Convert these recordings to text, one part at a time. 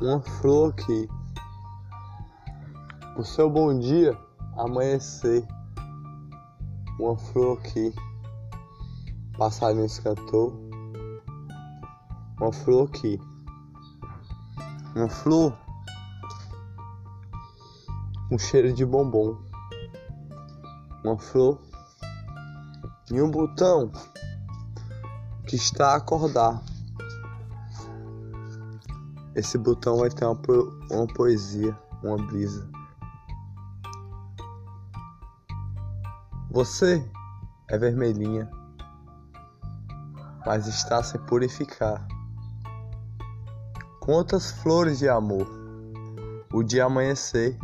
uma flor aqui. O seu bom dia amanhecer. Uma flor aqui. Passarinho cantou. Uma flor aqui. Uma flor com cheiro de bombom. Uma flor e um botão que está a acordar. Esse botão vai ter uma, po uma poesia, uma brisa. Você é vermelhinha, mas está se purificar. Quantas flores de amor, o dia amanhecer,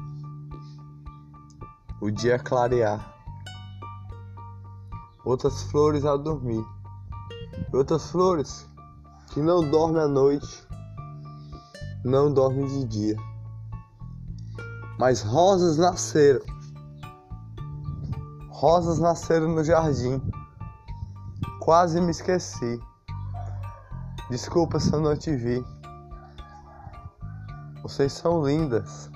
o dia clarear, outras flores a dormir, outras flores que não dormem à noite não dorme de dia. Mas rosas nasceram. Rosas nasceram no jardim. Quase me esqueci. Desculpa se eu não te vi. Vocês são lindas.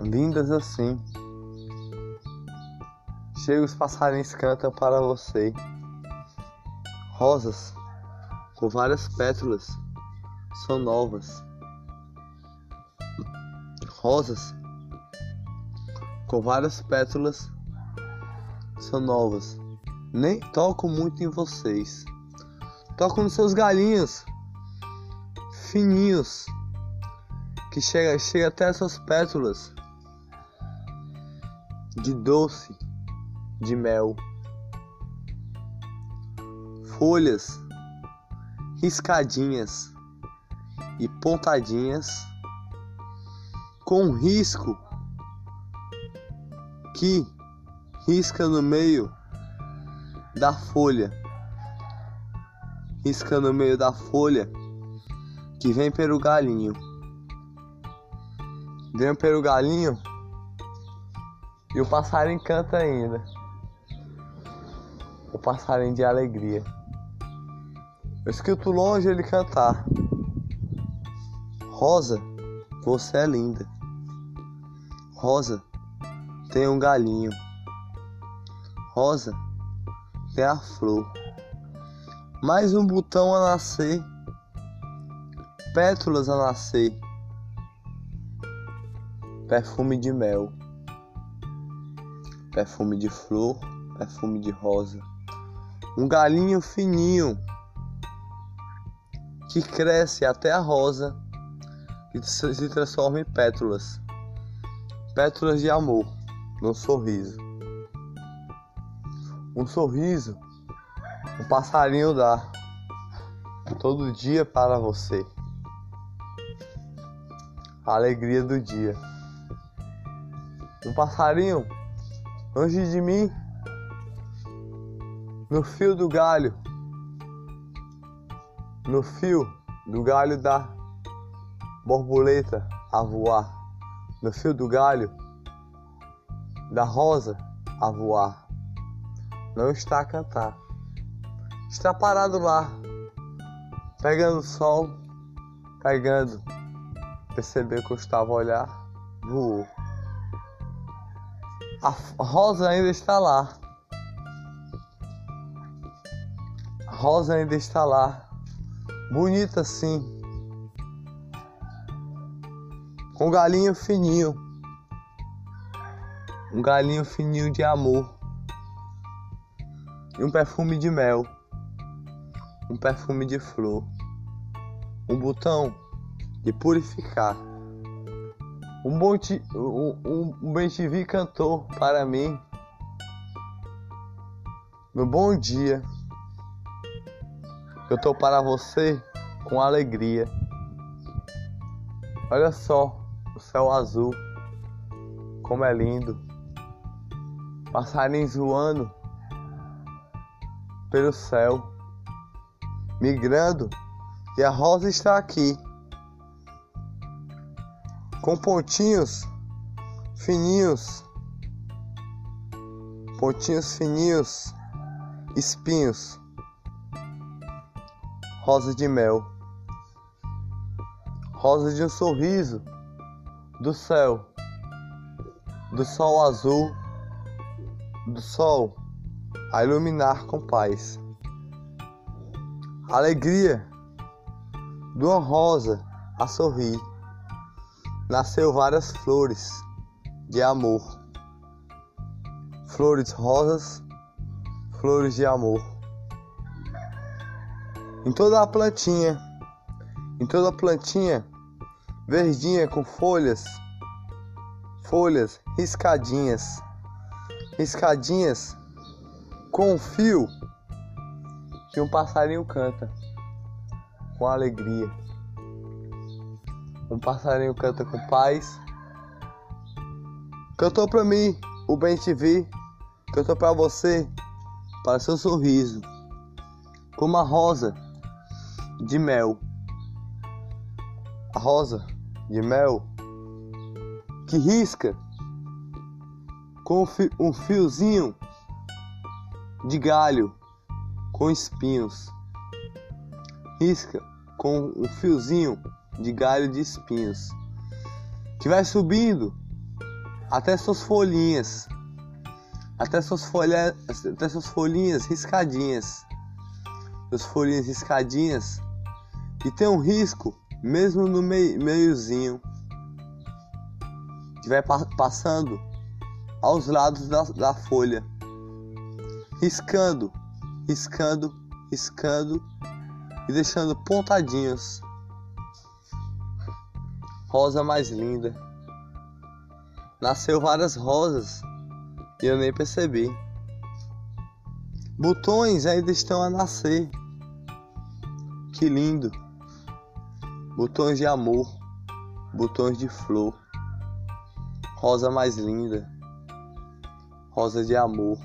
Lindas assim. Chega os passarinhos cantam para você. Rosas com várias pétalas são novas. Rosas. Com várias pétalas. São novas. Nem toco muito em vocês. Toco nos seus galinhos. Fininhos. Que chega, chega até essas pétalas. De doce, de mel, folhas. Riscadinhas e pontadinhas com risco que risca no meio da folha, risca no meio da folha que vem pelo galinho, vem pelo galinho e o passarinho canta ainda, o passarinho de alegria. Eu escuto longe ele cantar. Rosa, você é linda. Rosa, tem um galinho. Rosa, tem a flor. Mais um botão a nascer. Pétalas a nascer. Perfume de mel. Perfume de flor. Perfume de rosa. Um galinho fininho que cresce até a rosa que se transforma em pétalas pétalas de amor num sorriso. Um sorriso um passarinho dá todo dia para você. A alegria do dia. Um passarinho longe de mim, no fio do galho, no fio do galho da borboleta a voar, no fio do galho, da rosa a voar. Não está a cantar, está parado lá, pegando sol, pegando. Percebeu que eu estava a olhar, voou. A rosa ainda está lá. A rosa ainda está lá, bonita sim com um galinho fininho. Um galinho fininho de amor. E um perfume de mel. Um perfume de flor. Um botão de purificar. Um bom ti, um, um, um bem te vi cantou para mim. No bom dia. Eu tô para você com alegria. Olha só o céu azul, como é lindo, passarinhos voando pelo céu, migrando, e a rosa está aqui, com pontinhos fininhos, pontinhos fininhos, espinhos, rosa de mel, rosa de um sorriso do céu, do sol azul, do sol a iluminar com paz. Alegria de uma rosa a sorrir. Nasceu várias flores de amor. Flores rosas, flores de amor. Em toda a plantinha, em toda a plantinha, verdinha com folhas, folhas riscadinhas, riscadinhas com fio que um passarinho canta com alegria. Um passarinho canta com paz. Cantou pra mim o Bem TV, cantou pra você, para seu sorriso, como uma rosa de mel. A rosa de mel que risca com um fiozinho de galho com espinhos. Risca com um fiozinho de galho de espinhos que vai subindo até suas folhinhas, até suas folhas, até suas folhinhas riscadinhas, suas folhinhas riscadinhas e tem um risco mesmo no meio, meiozinho que vai passando aos lados da, da folha, riscando, riscando, riscando e deixando pontadinhos. Rosa mais linda. Nasceu várias rosas e eu nem percebi. Botões ainda estão a nascer. Que lindo. Botões de amor, botões de flor. Rosa mais linda. Rosa de amor.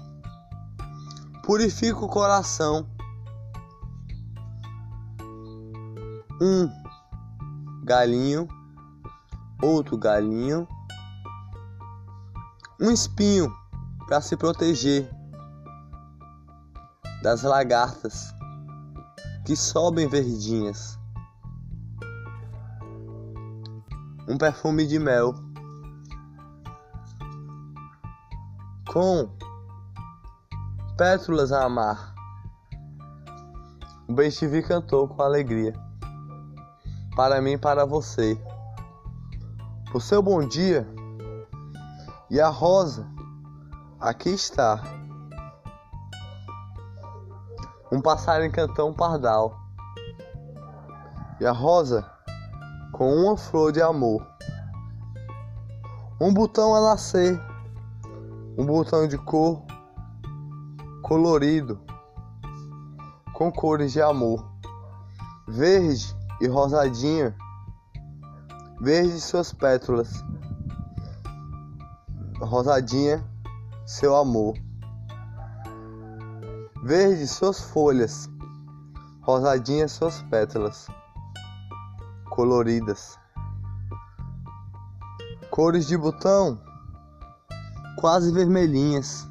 Purifica o coração um galinho, outro galinho, um espinho para se proteger das lagartas que sobem verdinhas, um perfume de mel com pétalas a amar. O Ben cantou com alegria para mim para você. O seu bom dia e a rosa aqui está. Um passarinho cantou um pardal e a rosa com uma flor de amor. Um botão a nascer, um botão de cor colorido com cores de amor, verde e rosadinha, verde suas pétalas, rosadinha seu amor, verde suas folhas, rosadinha suas pétalas, coloridas, cores de botão quase vermelhinhas.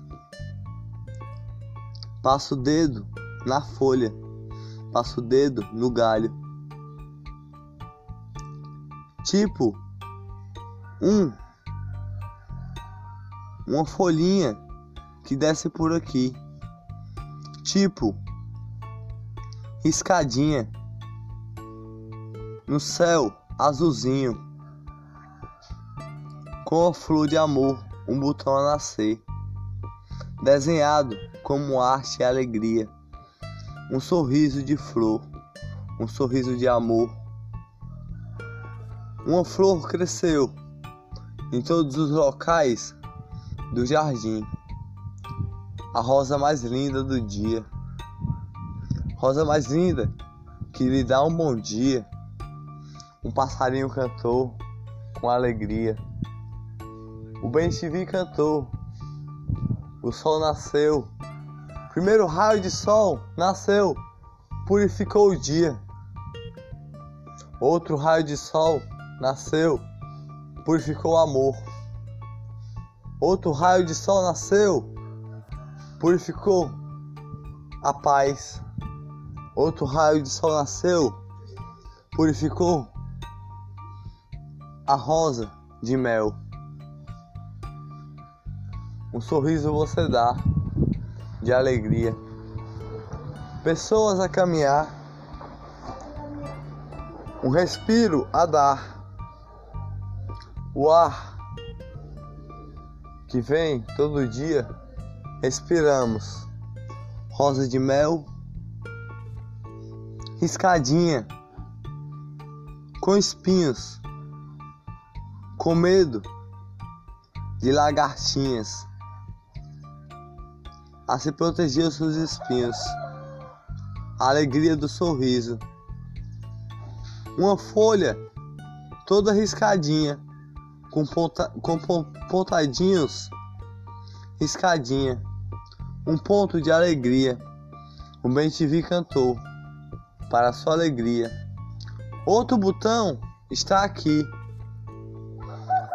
Passo o dedo na folha, passo o dedo no galho Tipo, um uma folhinha que desce por aqui. Tipo, riscadinha no céu azulzinho com a flor de amor, um botão a nascer, desenhado como arte e alegria, um sorriso de flor, um sorriso de amor uma flor cresceu em todos os locais do jardim. A rosa mais linda do dia. Rosa mais linda que lhe dá um bom dia. Um passarinho cantou com alegria. O bem te cantou. O sol nasceu. Primeiro raio de sol nasceu. Purificou o dia. Outro raio de sol nasceu, purificou o amor. Outro raio de sol nasceu, purificou a paz. Outro raio de sol nasceu, purificou a rosa de mel. Um sorriso você dá de alegria. Pessoas a caminhar, um respiro a dar. O ar que vem todo dia, respiramos. Rosa de mel, riscadinha, com espinhos, com medo de lagartinhas a se proteger dos seus espinhos, a alegria do sorriso, uma folha toda riscadinha, com, ponta, com pontadinhos, riscadinha, um ponto de alegria. O bem-te-vi cantou para sua alegria. Outro botão está aqui,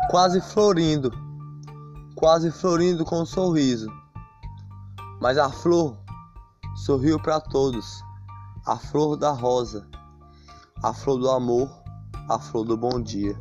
quase florindo, quase florindo com um sorriso. Mas a flor sorriu para todos, a flor da rosa, a flor do amor, a flor do bom dia.